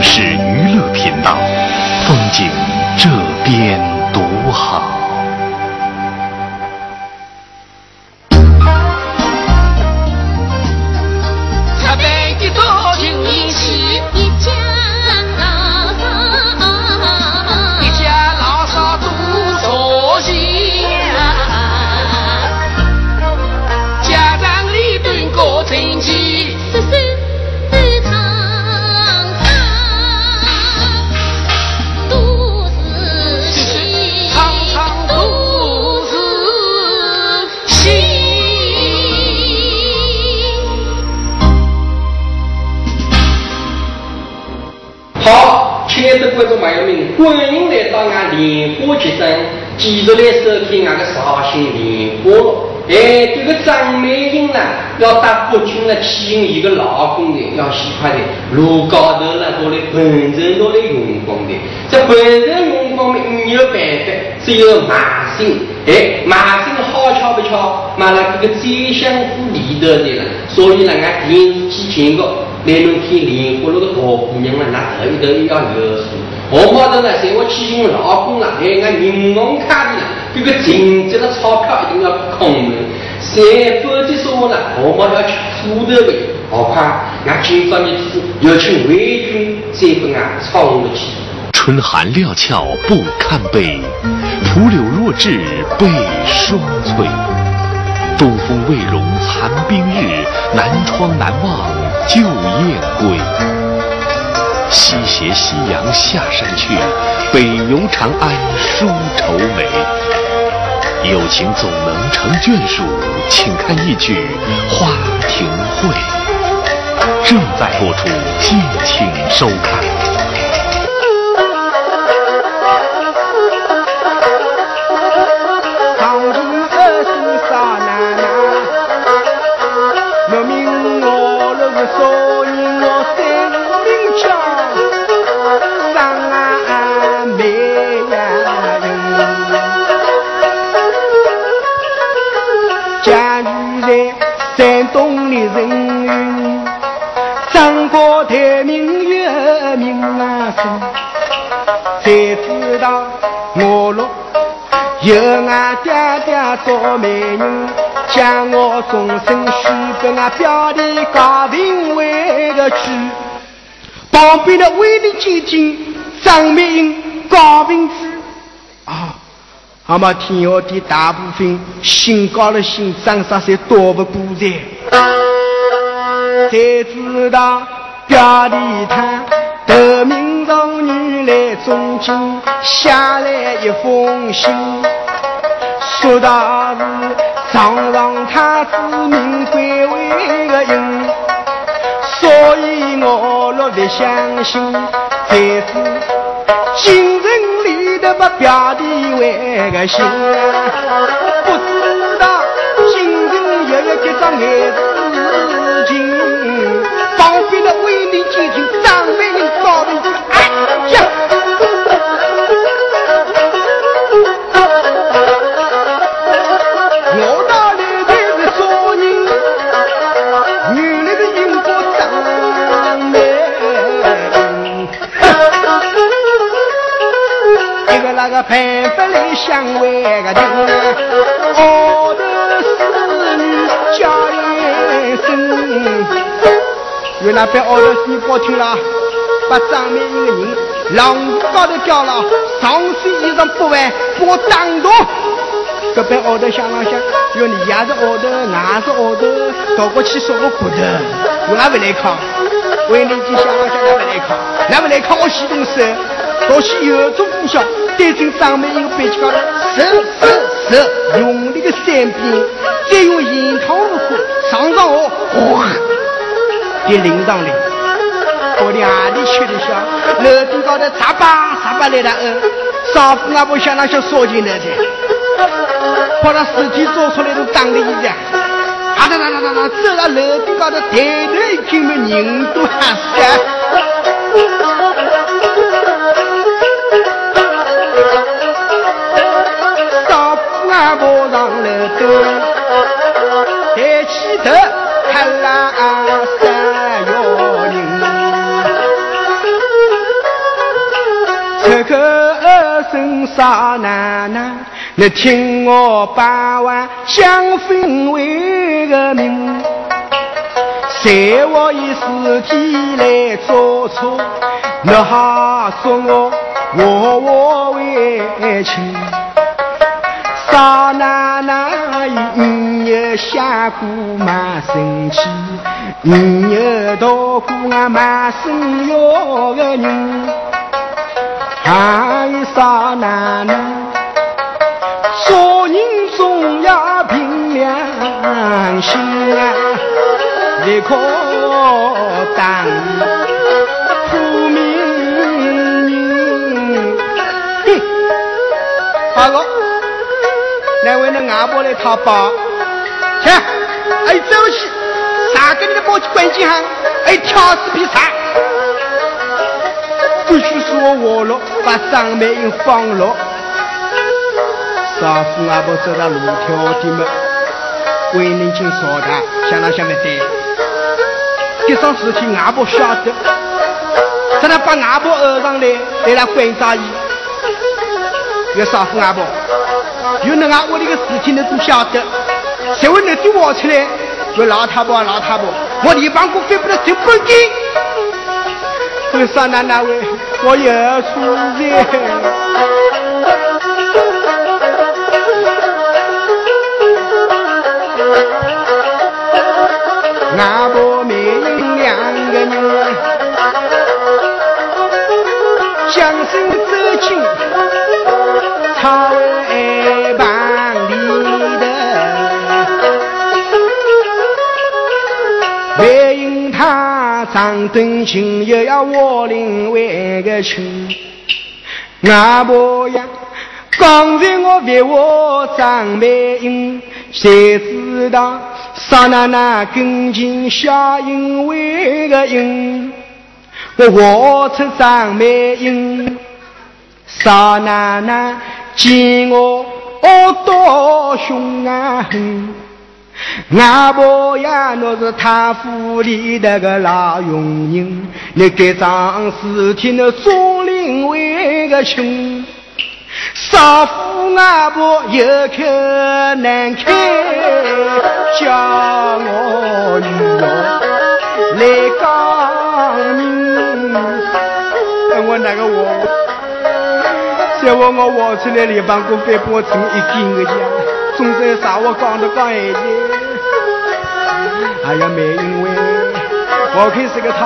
是娱乐频道，风景这边独好。张美英呢，要到北京来体验一个老公的，要喜欢的，路高头呢，都来本人都来用功的。这本人用功没有办法，只有马姓。哎，马姓好巧不巧，买了这个宰相府里头的了，所以呢，俺电视机前个。来侬看莲花路的大姑娘了，那头一头要有数。我毛头呢，在我去寻老公了，哎，俺银行卡里呢，这个存着的钞票一定要空的，三否则说呢，我毛要吃苦头的。何况俺今朝日子要请为君，再跟俺吵了去。春寒料峭不堪悲，蒲柳若至悲霜翠。东风未融残冰日，南窗难忘旧燕归。西斜夕阳下山去，北游长安书愁眉。友情总能成眷属，请看一曲《花亭会》。正在播出，敬请收看。才知道我若有俺爹爹做媒人，将我终身许给俺表弟高平为个娶。旁边的威力姐姐张美英高平子啊，那么天下的大部分姓高的姓张啥些躲不过在，才知道表弟他得名状女。来中京写来一封信，说他是上上太子名贵为个人，所以我若不相信，才是京城里的把表弟为个心，不知道京城有一个张眼子情，的威力姐姐张美人高明，哎呀！办法来相会个人，后头侍女叫一声，原来被后头侍女报听了，把张美英的人浪子高头掉了，上身衣裳不完，把我打倒。这边后头想了想，要你也是后头，俺是后头，倒过去说个骨头，我哪不来扛？为你去想了想，哪不来扛？哪不来扛？我洗动手，到起有种不晓。对准张美英背脊高头，手手手，用力的三鞭，再用银汤如火上上哦，哗，给淋上来。我的阿里去的小，楼顶高头砸吧砸吧来了哦，少妇阿婆想那些烧进来的，把他尸体做出来都当的一样。啊哒哒哒哒哒，走到楼顶高头，抬头一看嘛，人都喊死。爬上楼头，抬起头看那三口口声少奶奶，你听我把话讲分为个明。在我以尸体来做错，你好说我我我为亲。少奶奶你有下过满身气，你有到过俺满身药的人，还有少奶奶，做人总要凭良心啊，立可当苦命人。哼，好了。来为那阿婆来讨包，去！哎，走起！啥给你的宝去关机哈？哎，挑死皮菜！必须是我活了，把张美英放了。少妇外婆走到路条的么？为人情说他，想到想不对。这桩事情外婆晓得，叫他把外婆讹上来，来他关照伊。这少妇外婆。有那啊，屋里个事情你都晓得，谁会能对我出来？就老太婆，老太婆，我地方股飞不能走半径。为啥那那位，我有错在。他长短情，又要我领为个亲。阿婆呀，刚才我别我张美英，谁知道？少奶奶跟前小英为个因，我活出张美英。少奶奶见我恶多凶啊狠，外婆呀，我是他府里那个老佣人，你这桩事情的总领为个亲。少妇外婆有口难开，叫我女儿来讲明。我那个我，再我我活出来连帮过反帮成一斤个家，总在啥我讲的讲一句。哎呀，没因为我看是个他，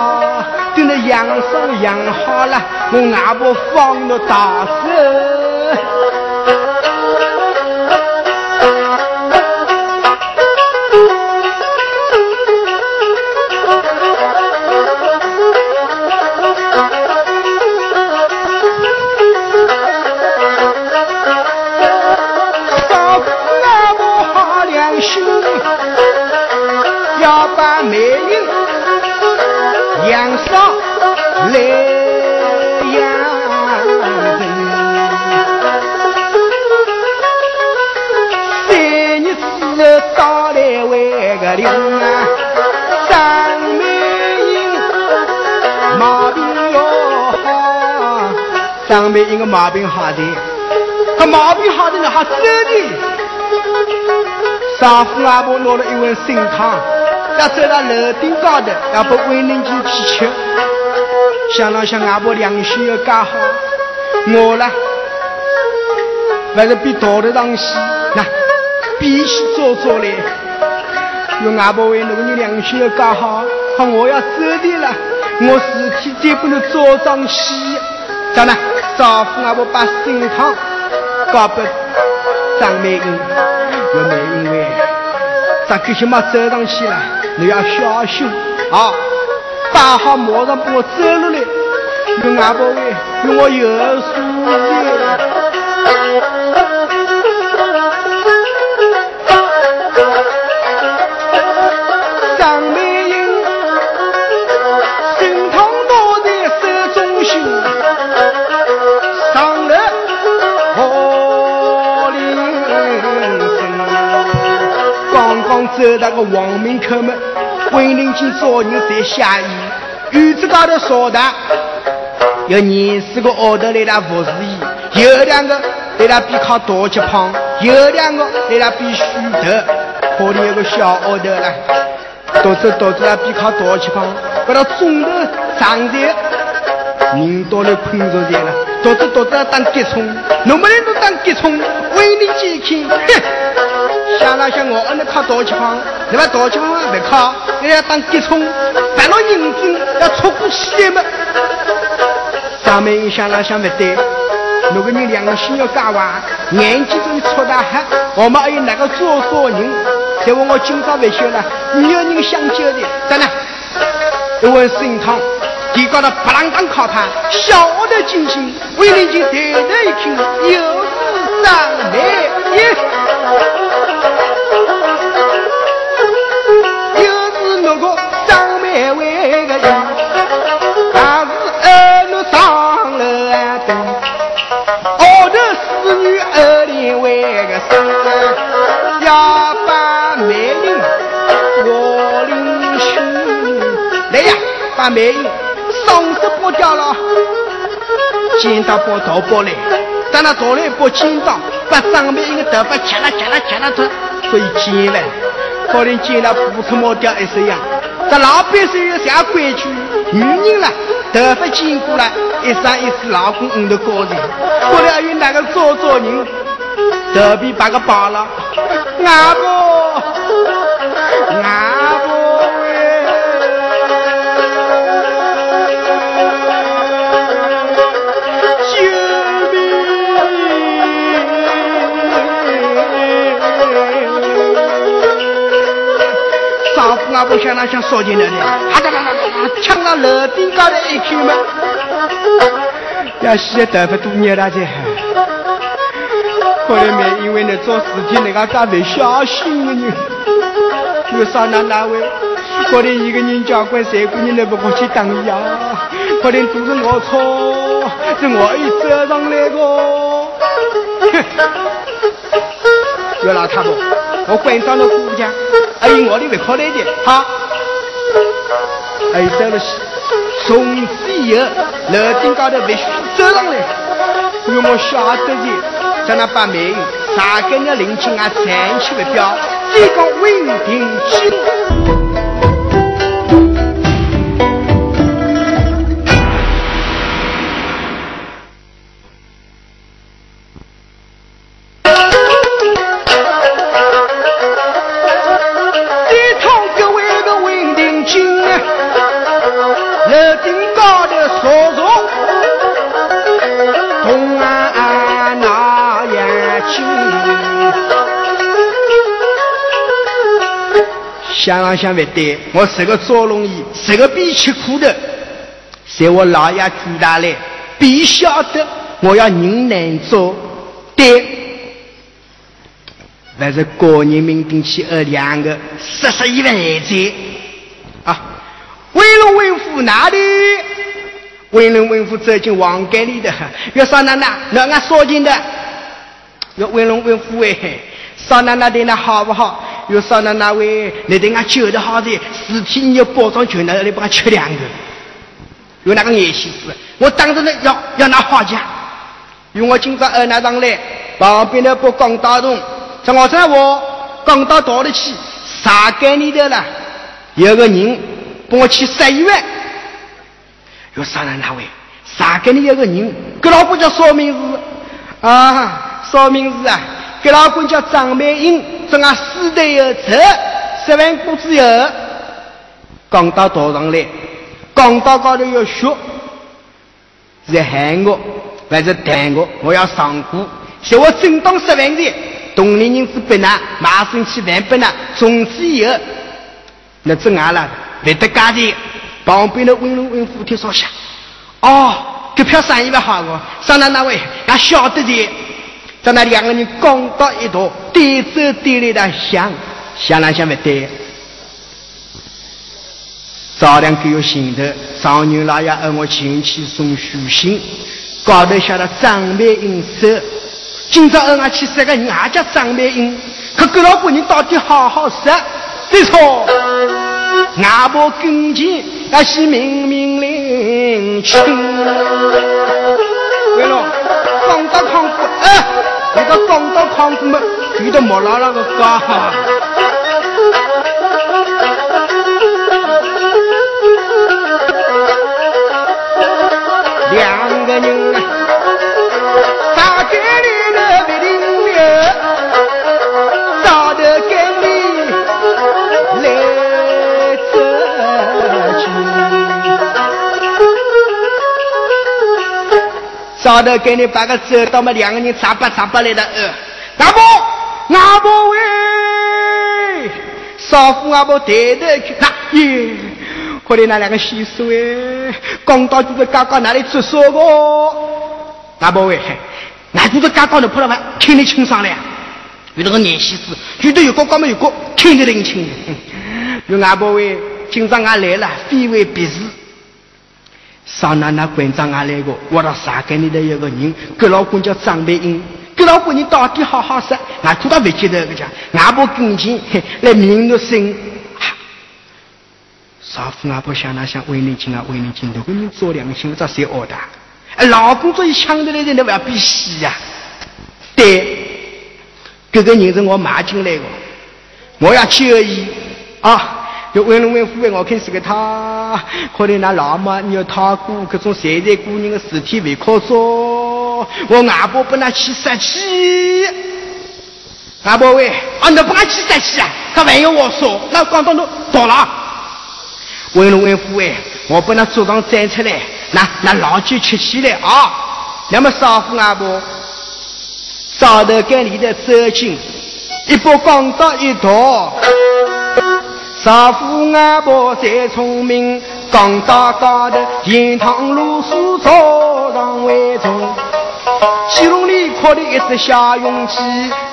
等他养伤养好了，我外婆放了大手。张美英个毛病好的，他毛病好的呢还走的。丈夫阿婆拿了一碗参汤，要走到楼顶高头，要不为人间祈求。想了想，阿婆良心要搞好，我呢，还是比道德上西，那必须做做嘞。用阿婆为那个人良心要搞好，好我要走的了，我尸体再不能做上西。咋呢？丈夫阿婆把参汤交给张美英，要美英喂。咱这些嘛走上去了，你要小心啊！打好马上把我走了来，用阿婆喂，用我有数的。走到个王门口门，为人间做人才下意，院子高头说的，有二十个奥头来他服侍伊，有两个来他比靠大气胖，有两个来他比虚头，后里有个小奥头了，都是都是他比靠大气胖，把他中头上在，人到了困着在了，都是都是当吉虫，那么人都当吉虫，为你健康，哼，想了想我，俺那靠大气胖，你把大气胖不靠，你要当吉虫，犯了认真要出过气的嘛。上面想了想不对，那个人良心要干完，眼睛中出大汗，我们还有哪个做错人？再问我今朝不休了，没有人想救的，真的。一问心痛，地高头不啷当靠盘，晓得惊心，为你就抬头一看，又是张梅英，又是那个张梅为个人。要把美人我领去，来呀，把美人双手剥掉了，剪刀剥头剥来，等他夺来剥剪刀，把上面一个头发切了切了切了脱，所以剪了，可能剪了不出毛掉一身样。这老百姓有啥规矩？女人了，头发剪过了，一生一世老公你的高人，过了有哪个做做人？头皮把个扒了，阿婆，阿丈夫阿婆想那想烧进来的，哈哒哒哒哒，抢到楼顶高头一看嘛，要洗的头发多热了些。可能没因为你做事情那个干没小心的人，有啥那哪位？可能一个人家管三个人都不过去当呀，可能都是我错，是我一责上来的。哼，有老太婆，我关上了姑家，哎，我的不可来的，好，哎，到了西，从此以后楼顶高头必须走上来，因为我晓得的。叫那把命，啥个的灵亲啊，站起不表，这个稳定起。想了想不对，我是个做龙衣，是个必吃苦的，在我老爷住大来，必晓得我要人难做，对，还是个人命定起二两个，十十一万钱啊！为龙为父哪里？为龙为父走进王间里的，要少奶奶，那俺说进的，要为龙为父哎，少奶奶对那好不好？有少奶奶喂，你对俺救的好的，尸体你要包装全，那里帮俺吃两个。有那个眼心思，我当着呢要要拿花价。有我今朝二奶上来，旁边的不刚打动，在我在我刚到到得去，啥概念的了？有个人帮我去十一万。有少奶奶喂，啥概念？有个人，给老婆叫啥名字？啊，啥名字啊？给老公叫张美英。这俺死的有。这十万股子有，刚到道上来，刚到高头要学，是喊我还是谈我？我要上股，叫我正当十万的，同龄人之不拿，马上去万不拿，从此以后，那这俺了，没得家的，旁边的温柔温夫听说下，哦，这票生意不好哦，上到那位，俺晓得的。在那两个人刚到一道，对走对来的想，想来想不对。早两个月前头，上牛老爷让我前去送书信，高头写了张美英手。今朝让我去三个人，也叫张美英。可这老婆人到底好好说，没错。外婆跟前那是明明领情。撞到康子，哎，你到撞到康子么？你都莫拉拉个家哈。找的给你把个手到嘛，两个人咋巴咋巴来的呃，阿伯阿伯喂，少妇阿伯抬头去看耶。可怜那两个细手哎，刚到就是刚刚哪里做说个？阿伯喂，俺就是刚刚的破了饭，听得清爽了。有那个年细子，觉得有个刚没有个，听得灵清。有阿伯喂，今朝俺来了，非为别事。上那那馆长俺来个，我到啥给你的一个人，个老公叫张培英，个老公你到底好好说，俺知道不记得个讲，俺不跟前来明着声。少妇阿婆想那想为你亲啊为你亲，如果你做良心，这谁恶的？哎，老公这一抢的来人，你不要比死呀？对，这个人是我买进来的，我要求义啊！就问了问夫人，我看是个他，可能那老妈你要他姑，各种现在姑娘的尸体未可做，我阿婆不拿去杀气。阿婆喂，啊，你不拿去杀气啊？他万一我说，那刚到那到了。问了问夫哎，我把那桌上站出来，那那老酒吃起来啊！那么少妇阿婆，少头跟里的走近，一把钢刀一刀。少妇阿婆再聪明，钢刀高头盐汤露水早上为重。鸡笼里靠的一只小勇鸡，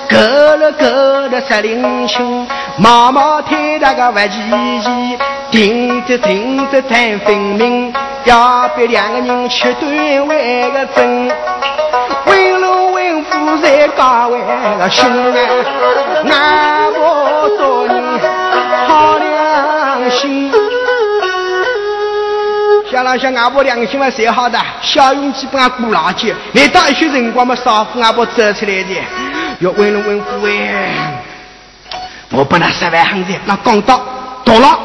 够了够了十零斤，毛毛腿那个不齐齐，停着停着谈分明，要别两个人吃顿饭个真。问龙问虎在岗位个心啊，俺不做人好心。想了想，阿婆良心嘛，谁好的。小勇气帮俺过老街，来到一些辰光嘛，少妇阿婆走出来的。要问了问夫哎，我本来十万横的，那刚到到了，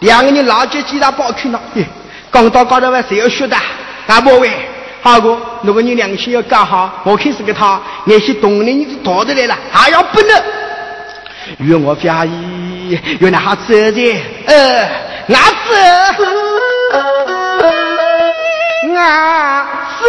两个人老街几大包去了。刚到高头嘛，谁要学的？阿婆喂，好哥，如果你良心要搞好，我看是个他，那些动人你是逃得来了，还要不能。愿我表姨，原来好走的，呃，俺走。啊，走走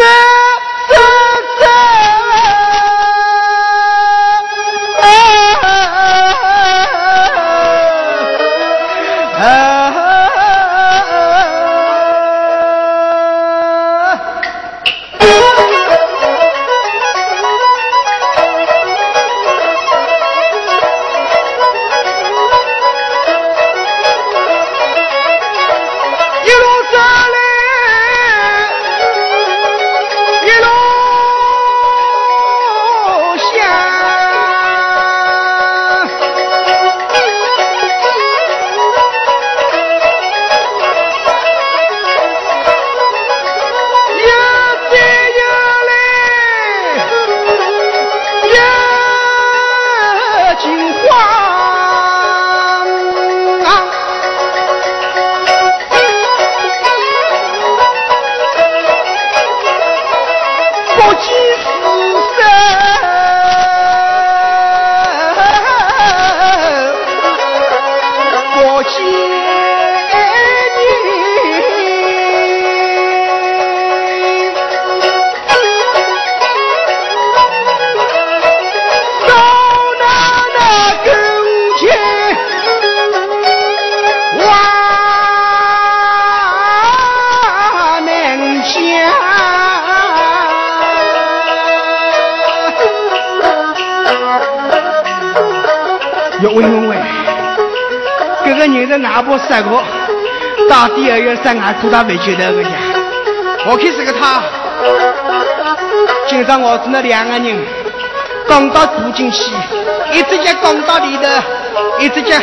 底二月三俺做到没觉得个呀？我看是个他。今朝我只那两个人，刚到住进去，一只脚刚到里头，一只脚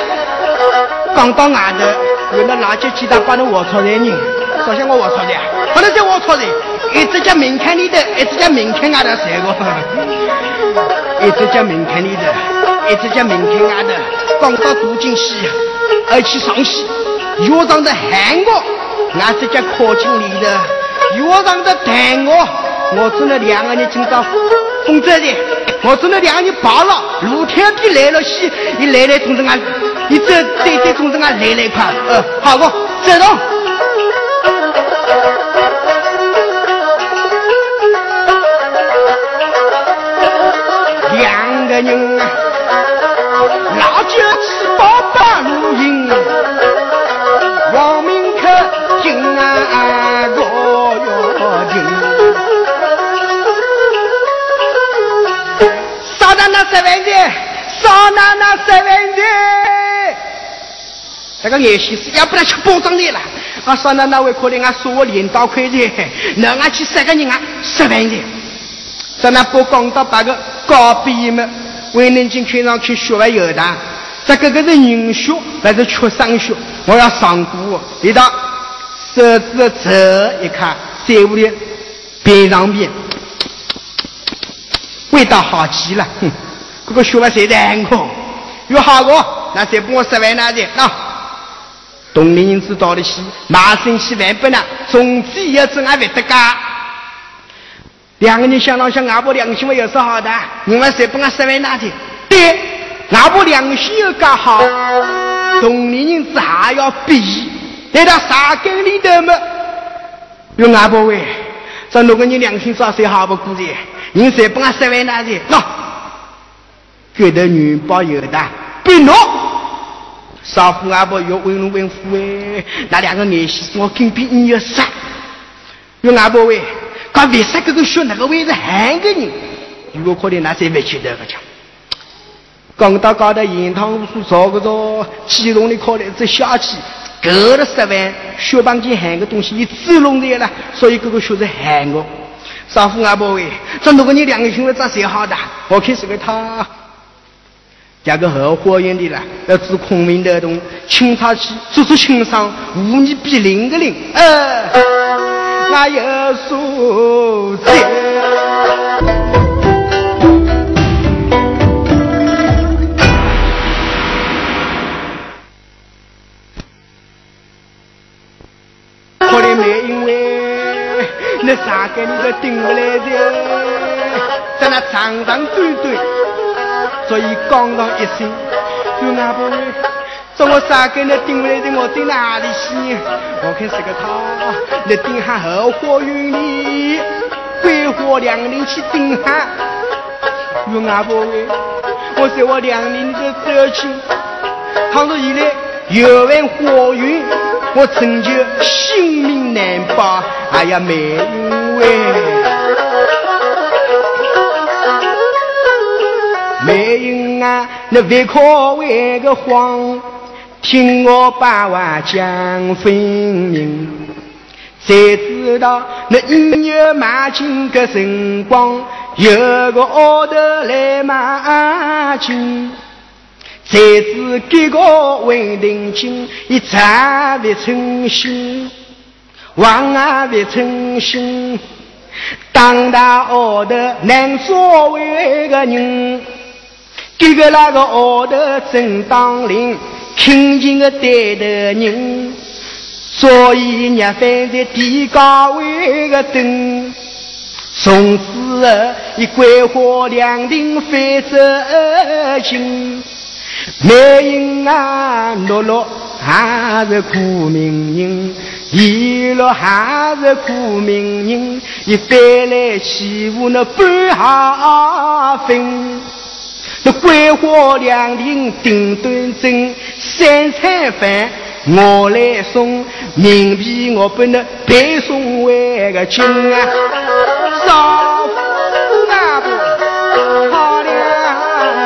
刚到外头，有那垃圾鸡蛋把那卧槽的人，好像我卧槽的，不能在卧槽的，一只脚明看里头，一只脚明看外头三个。一直叫门看里头，一直叫门看外头，刚到渡进西，而且上西，约上的喊我，俺这叫靠近里头，约上的谈我，我只能两个人今朝风泽的，我只能两个人跑了，露天的来了西，你来来同志俺，你这对对同志俺来来快，呃，好不走动。两个人，少奶奶十万钱。这个眼西是要不然吃包装的了。啊，少奶奶会可怜俺说我领导块钱，那俺去三个人啊十万钱。在那不讲到八个高毕业们。为南京看上去学问有大，这个个是人学还是缺生学？我要上过一道手指这一看，在屋里边上边，味道好极了。哼，这个学问谁难过？有好过，那谁帮我十万拿的。那东林人知道的起，马上去万不呢？从此以后，真还会得家。两个人想了想，阿婆良心我有是好的，你们谁不俺十万拿的？对，阿婆良心又刚好，同龄人子还要比，来到沙根里头嘛，有阿婆喂，这六个人良心找谁好不过的？你谁不俺十万拿的？喏，觉得女包有的，别弄，少妇阿婆要问问夫哎，那两个女婿是我跟比你要傻，有阿婆喂。他为啥这个学那个位置喊个人？如果可能，那谁没去得个讲？刚到高头盐塘路数找个着，基隆的考来这小气，够了十万，血帮去喊个东西，你自弄的了，所以这个学生喊我。少妇阿婆喂，这如果你两个兄弟咋谁好的？我看是个他，加个后花园的了，要治孔明的洞，清朝起做做清商，无你比零个零，呃。那有数钱，可怜没因为那三个你都顶不来的，在那长长短短，所以刚刚一声，就那不说我三个那顶来的，我顶哪里去？我看是个他，那顶下后花园里，桂花两林去顶下。有阿婆喂，我在我两林的走去，倘若以来有完花园，我成就性命难保。哎呀，美人喂，那别可为个慌。听我把话讲分明，才知道那一月买金个辰光，有个奥头来买金，才知这个稳定金，一查不称心，望啊不称心，当大奥头难作为个人，这个那个奥头真当令。亲近的带头人，所以让翻在地高位的灯，从此后一桂花两亭翻走情。美人啊，落落还是苦命人，一落还是苦命人，一翻来欺负那半下分。这桂花两亭顶端正，三餐饭我来送，冥币我不能背送回个亲啊！少妇阿婆好良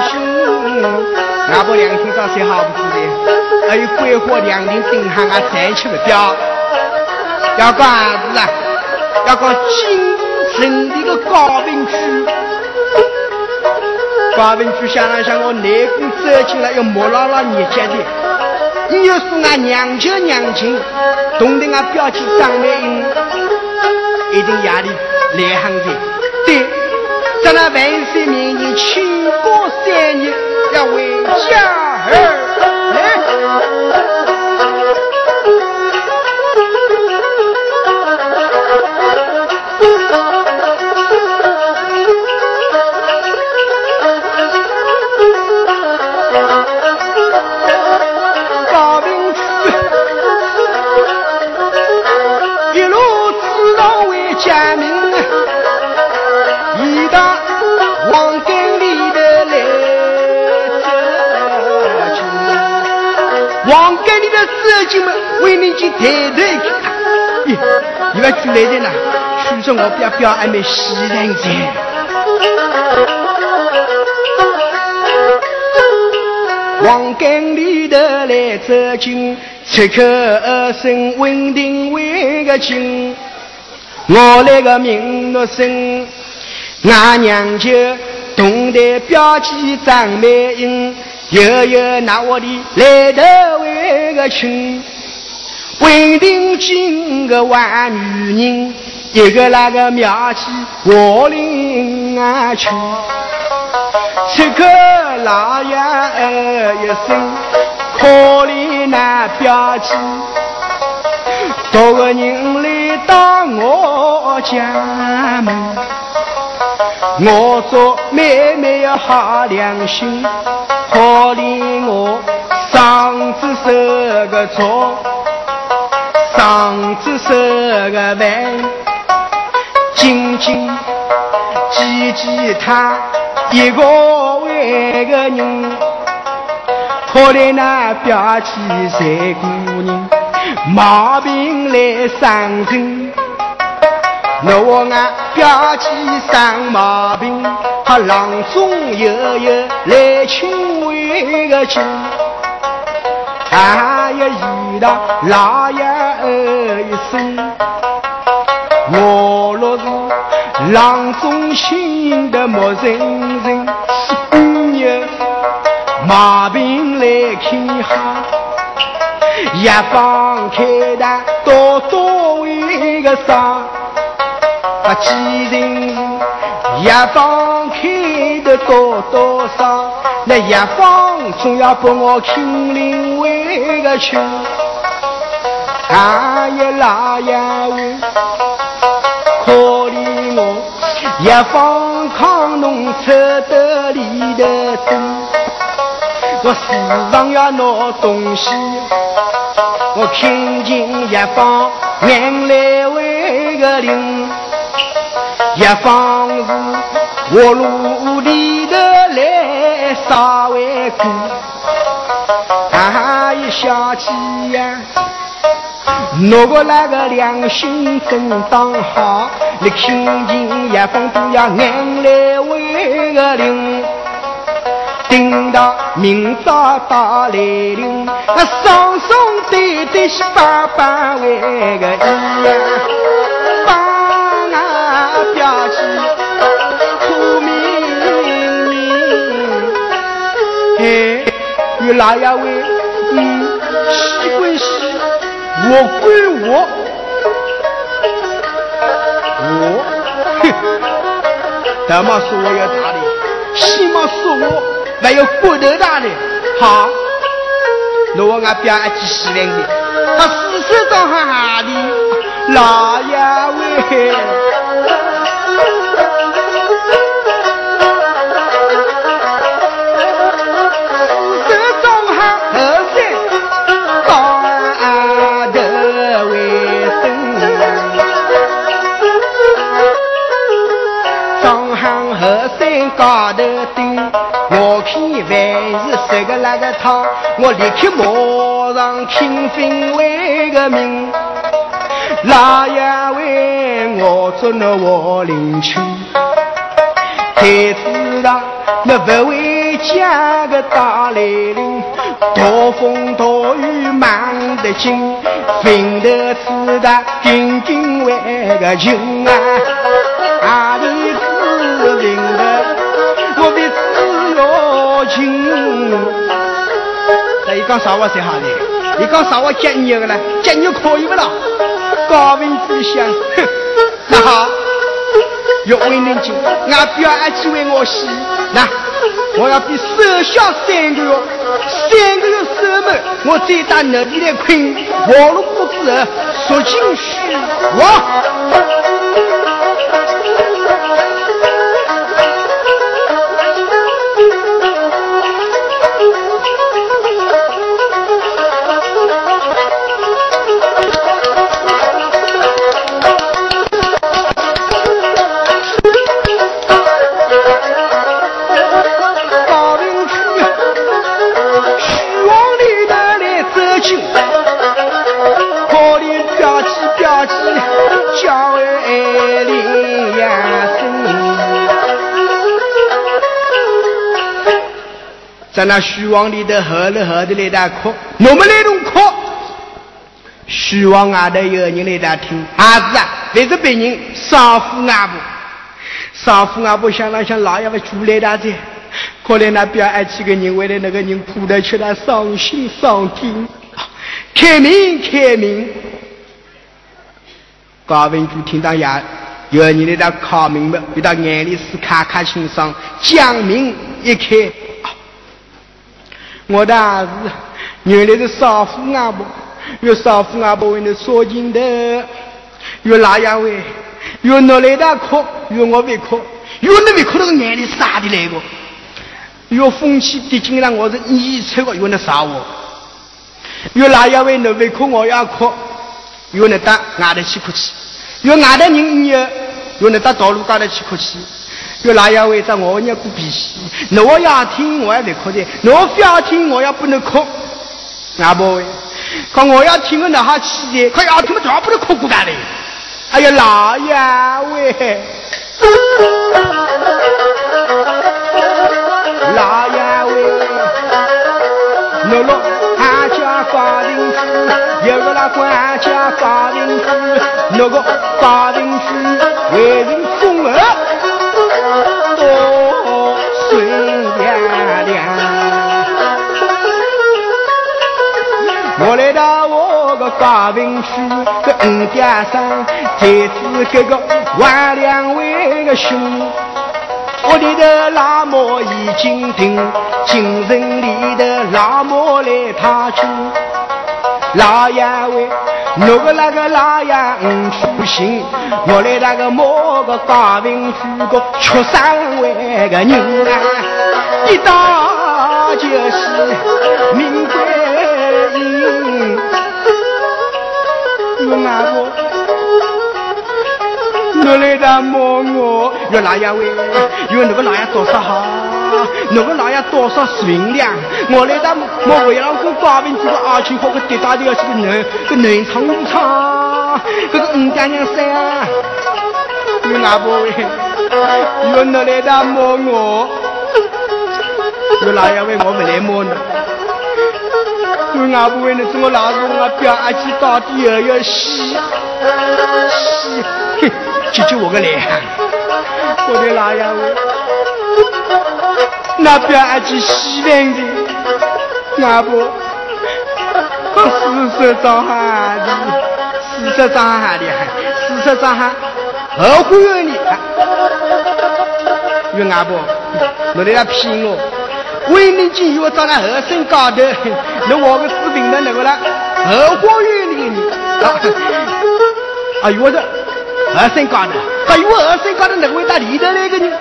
心，阿婆良心找谁好不住的？还有桂花两亭顶下啊，三七不掉。要讲啥子啊？要讲京城里的高明区。八文举想了想，我内宫走进来要莫拉拉日节的，你又说俺娘舅娘亲，懂得俺表姐张美英，一定压力来行的。对，在那万岁面前清过三日要回家儿。去抬头看，咦，你们去来人呐？许说我表表还没洗人噻。黄根里头来走近，出口声稳定为个亲。我来个名诺声，俺娘就东台表姐张美英，又有那我的来头为个亲。为定金个万女人，一个那个妙计我领啊去。七个老爷儿一声，可怜那表姐，多个人来到我家门，我做妹妹要好良心，可怜我嗓子受个错。上子手个饭，紧紧记记他一个为个人，可怜那表姐三姑娘毛病来上身，我我俺表姐生毛病，他郎中又有来请为个亲。俺也遇到老爷儿一声，我若是郎中心的陌生人，半夜毛病来看哈，药房开的多多为个啥？啊，既然药房开的多多少？那一方总要把我亲临为个去，俺也老爷问，可怜我一方扛侬扯得里的灯，我时常要拿东西，我听见一方眼来为个灵，一方是我路里的来。稍微苦，啊！一想起呀，我个那个良心真当好，你听见一风都要眼泪为个淋，等到明早到来临，那双双对对是爸爸为个呀。老爷为，嗯，西归西，我归我，我，哼，东嘛说我要大的，西嘛说我？还有骨头大的，好，那我俺表一起洗脸的，他四手当哈哈的，老爷为。高头顶，我看万是十个那个汤，我立刻马上听分为个命。老爷为我做那卧灵区，才知道那不为家个大来临，大风大雨忙得紧，分得知道紧紧为个情啊，阿里子分得。我的自由情，那一讲啥话才好呢？你讲啥话接牛的呢？接牛可以不啦？高明之乡，哼，那好，要为人敬，俺表阿姐为我洗。那我要比守孝三个月，三个月守门，我再打那里来困，活了过之后，说进去我。在那虚妄里头喝了喝的来打哭，我们那种哭，虚妄外头有人来打听，儿子啊，这是别人少妇阿婆，少妇阿婆想了想，老爷们出来打的，可怜那边爱几个人为了那个人哭得去了伤心伤心，开明开明，高文举听到呀，有人来打考明白，比他眼里是咔咔清爽，将明一开。我的儿子原来是少妇阿婆，有少妇阿婆为你说情的，有哪样位，有哪来的哭，有我没哭，有你没哭那个眼里傻的来个，有风气的竟然我是你出个，有那傻我，有哪样位你没哭我要哭，有那打外头去哭泣，有外头人有，有那打道路高头去哭泣。有哪样为着我要过脾气？我要听我也得哭的，我不要听我也不能哭。阿伯，可我要听我那哈气的，可要听我全部都哭过来嘞。哎呀，老爷喂，老爷喂，诺诺俺家高邻居，有个那管家高邻居，那个高邻居为人风恶。我来到我个高平区，个五街上，才知这个万两位个兄，我里的老母已经定，精神里的老母来他住，老爷喂，我个那个老爷五出行，我来那个某个高平区个缺三位个人啊，一到就是名贵。阿婆，我来的摸我，要哪样喂？有那个老爷多少好？那个老爷多少顺良？我来的我为了跟高明这个二舅和个爹大的要去个南个南昌武昌，这个五家娘山。有阿婆喂，有那来的摸我，有哪样喂？我不来摸你。我阿婆为了做我老子，我表阿姐到底又要洗洗，嘿，救救我个脸！我的老爷喂，那表阿姐洗脸的，阿婆，四十张哈的，四十张哈的，四十张哈，后悔有你，有阿婆，我在那骗我。为民警以为长在后身高头，那我个视频的那个了，后花园里的人，啊，以为是后身高头，还以为后身高头那个会到里头来个人，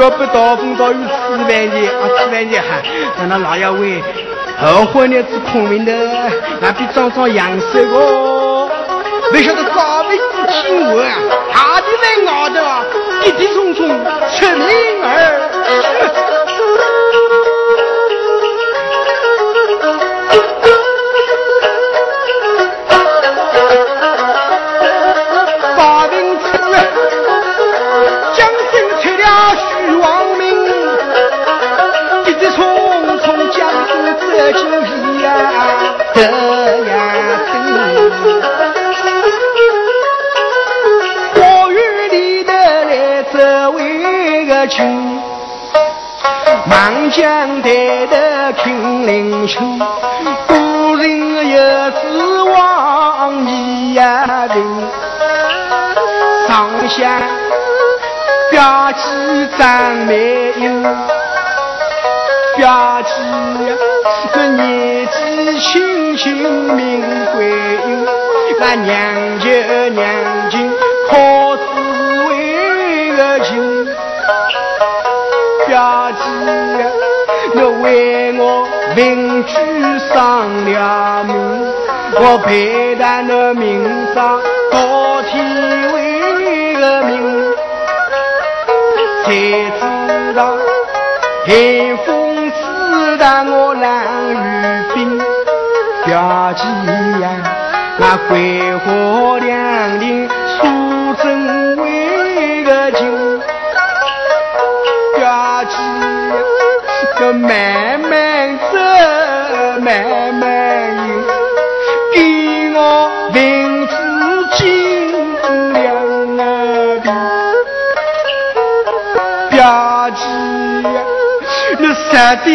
要不刀锋刀雨吃饭去，啊，吃饭去哈，那那老爷为后花园子孔明的，那比长长阳寿个，没晓得高明之亲我啊，他的来熬的，跌跌冲冲出名儿。江台的听林秋，古人又是望一呀人。放下表姐张美英，表姐这年纪轻轻名贵英，那娘邻居上了门，我陪他那明朝到天为个名，才知道寒风刺得我冷雨冰，表姐呀，那桂花两慢慢走，慢慢游，给我名字尽量啊的，表姐呀，你啥的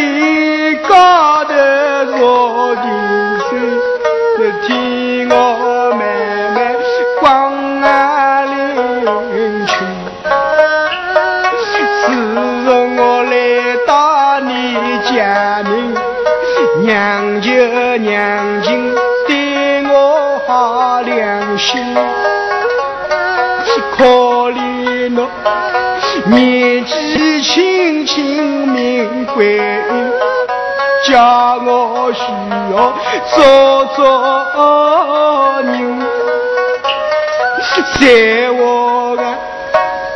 命贵，叫我需要做做人，在我个。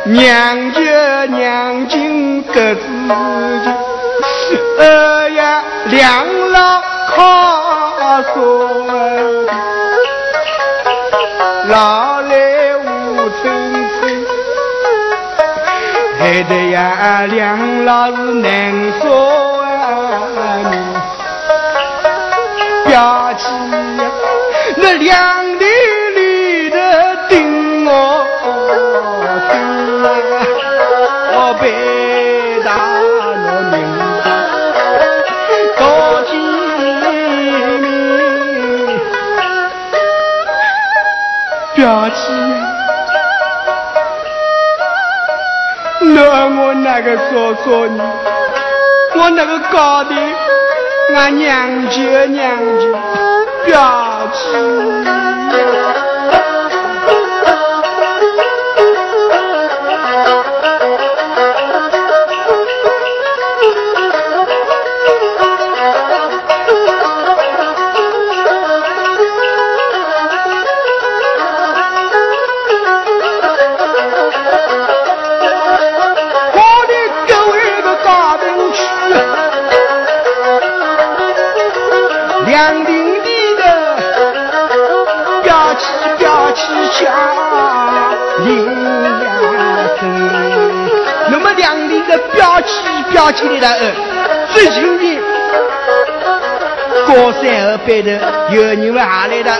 娘舅娘亲各自己，二爷两老靠说，的呀两老是难说啊！表姐呀，那两那个说说你，我那个搞的，俺娘舅娘舅表姐。起表起来的呃，最穷的高山和北头有人们下来的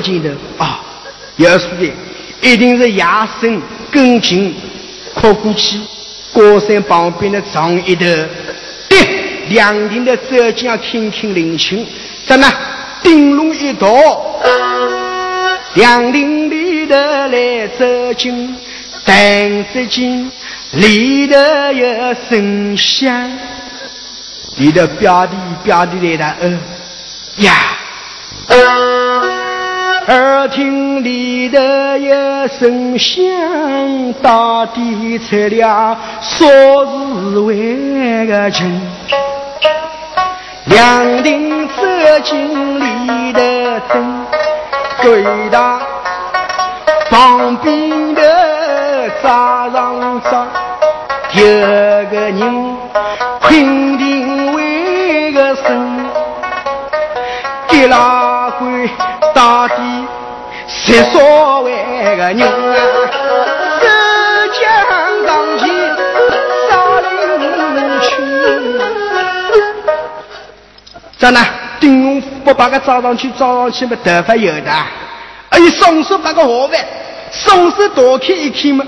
底说尽的啊，要说的一定是野生跟进靠过去高山旁边的长一头，对，两顶的浙江听听领情，怎么顶龙一道，两顶里头来走近，但走近里头有声响，里头表弟表弟来的，呃呀。耳听里头有声响，到底猜了说是为个情。两顶走进里头灯，对他旁边的扎上扎，有个人才所谓个人啊，手枪上前少领去。咋呢？丁不把个招上去，招上去嘛，头发有的。哎，松手把个下饭，松手打开一看嘛，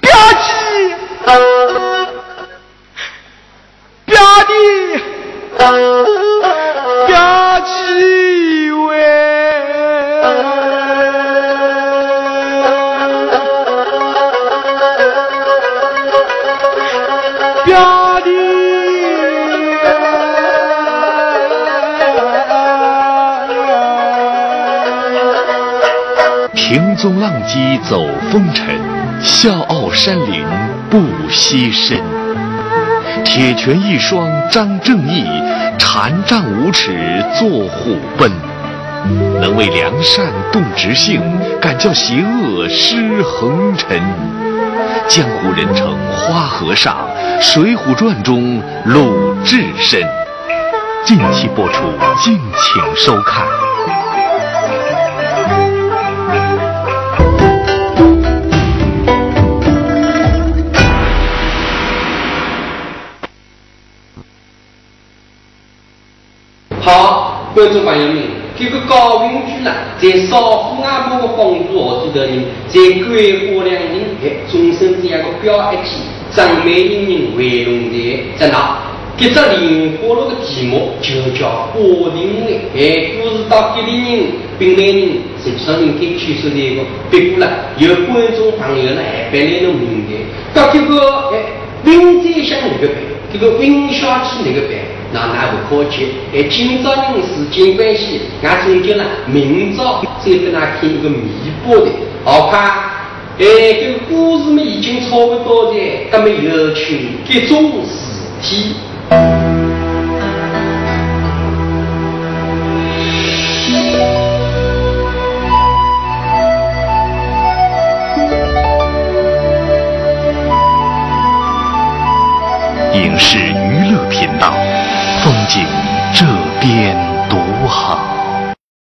表姐，表弟，纵浪迹走风尘，笑傲山林不惜身。铁拳一双张正义，禅杖五尺坐虎奔。能为良善动直性，敢叫邪恶失横尘。江湖人称花和尚，《水浒传》中鲁智深。近期播出，敬请收看。观众朋友们，这个高云居呢，在少妇阿婆的帮助下，头人在桂花两人哎，终身这样个表一起，张美英人围拢在在那。这只莲花落的题目就叫《花亭会》，哎，故事到吉林人、滨南人、石上人给取出的一个。别过了，有观众朋友呢，还别来弄明白，到这个哎，云在乡那个办，这个云小区那个办。那那不可去，哎，今朝人事尽关系，俺终究呢，明朝再跟他看一个弥补的，好怕，哎，这个故事嘛已经差不多的，那么有请各种事体。影视娱乐频道。这边独好。